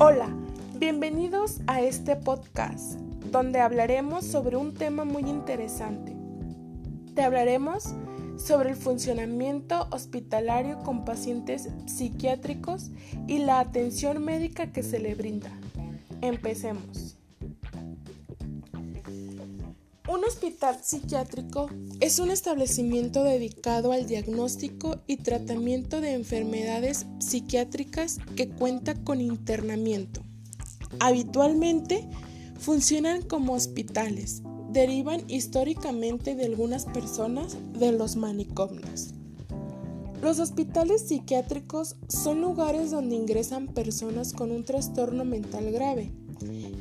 Hola, bienvenidos a este podcast donde hablaremos sobre un tema muy interesante. Te hablaremos sobre el funcionamiento hospitalario con pacientes psiquiátricos y la atención médica que se le brinda. Empecemos. Un hospital psiquiátrico es un establecimiento dedicado al diagnóstico y tratamiento de enfermedades psiquiátricas que cuenta con internamiento. Habitualmente funcionan como hospitales, derivan históricamente de algunas personas de los manicomios. Los hospitales psiquiátricos son lugares donde ingresan personas con un trastorno mental grave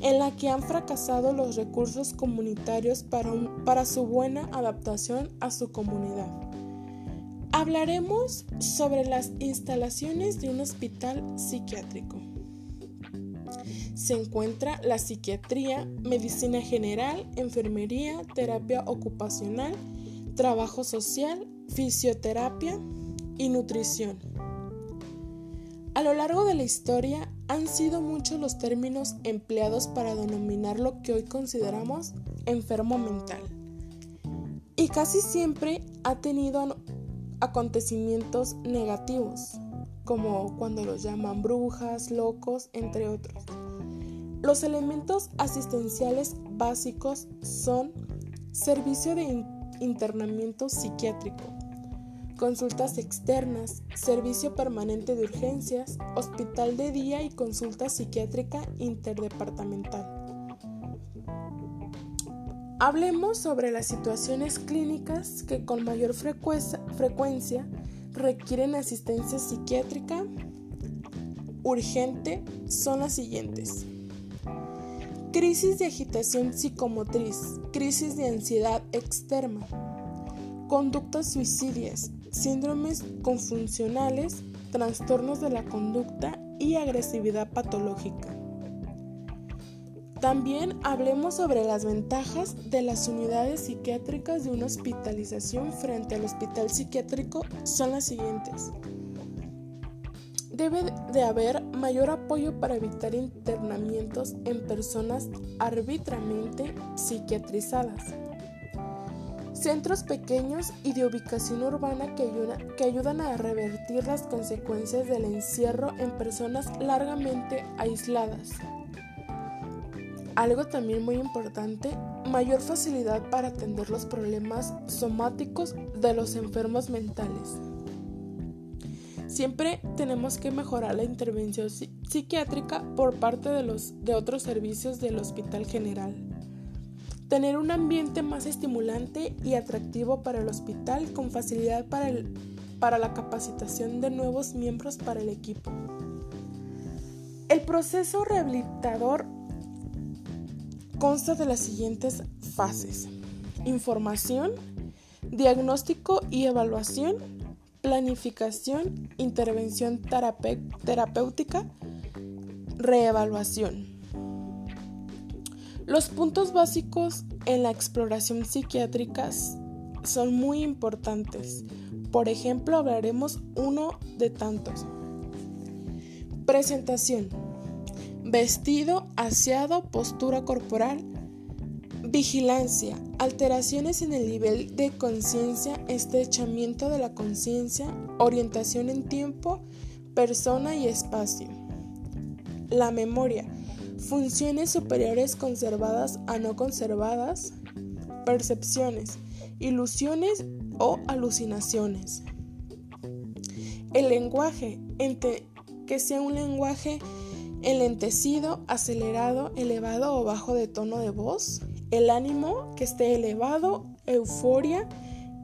en la que han fracasado los recursos comunitarios para, para su buena adaptación a su comunidad. Hablaremos sobre las instalaciones de un hospital psiquiátrico. Se encuentra la psiquiatría, medicina general, enfermería, terapia ocupacional, trabajo social, fisioterapia y nutrición. A lo largo de la historia han sido muchos los términos empleados para denominar lo que hoy consideramos enfermo mental. Y casi siempre ha tenido acontecimientos negativos, como cuando los llaman brujas, locos, entre otros. Los elementos asistenciales básicos son servicio de internamiento psiquiátrico, consultas externas, servicio permanente de urgencias, hospital de día y consulta psiquiátrica interdepartamental. Hablemos sobre las situaciones clínicas que con mayor frecuencia requieren asistencia psiquiátrica urgente son las siguientes. Crisis de agitación psicomotriz, crisis de ansiedad externa, conductas suicidias, síndromes confuncionales, trastornos de la conducta y agresividad patológica. También hablemos sobre las ventajas de las unidades psiquiátricas de una hospitalización frente al hospital psiquiátrico son las siguientes. Debe de haber mayor apoyo para evitar internamientos en personas arbitramente psiquiatrizadas centros pequeños y de ubicación urbana que, ayudan a revertir las consecuencias del encierro en personas largamente aisladas. Algo también muy importante, mayor facilidad para atender los problemas somáticos de los enfermos mentales. Siempre tenemos que mejorar la intervención psiquiátrica por parte de, los, de otros servicios del Hospital General tener un ambiente más estimulante y atractivo para el hospital con facilidad para, para la capacitación de nuevos miembros para el equipo. El proceso rehabilitador consta de las siguientes fases. Información, diagnóstico y evaluación, planificación, intervención terapéutica, reevaluación. Los puntos básicos en la exploración psiquiátrica son muy importantes. Por ejemplo, hablaremos uno de tantos. Presentación. Vestido, aseado, postura corporal. Vigilancia. Alteraciones en el nivel de conciencia, estrechamiento de la conciencia, orientación en tiempo, persona y espacio. La memoria funciones superiores conservadas a no conservadas, percepciones, ilusiones o alucinaciones. El lenguaje, que sea un lenguaje enlentecido, acelerado, elevado o bajo de tono de voz. El ánimo, que esté elevado, euforia,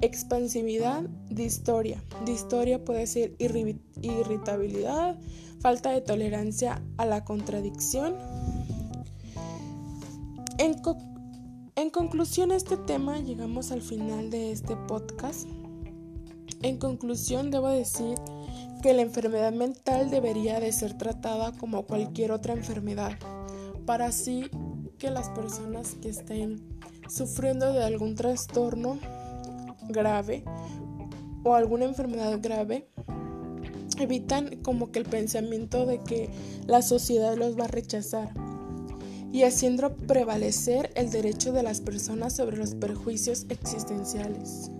expansividad, distoria. Distoria puede ser irritabilidad, falta de tolerancia a la contradicción. En, en conclusión, este tema llegamos al final de este podcast. En conclusión, debo decir que la enfermedad mental debería de ser tratada como cualquier otra enfermedad, para así que las personas que estén sufriendo de algún trastorno grave o alguna enfermedad grave evitan como que el pensamiento de que la sociedad los va a rechazar y haciendo prevalecer el derecho de las personas sobre los perjuicios existenciales.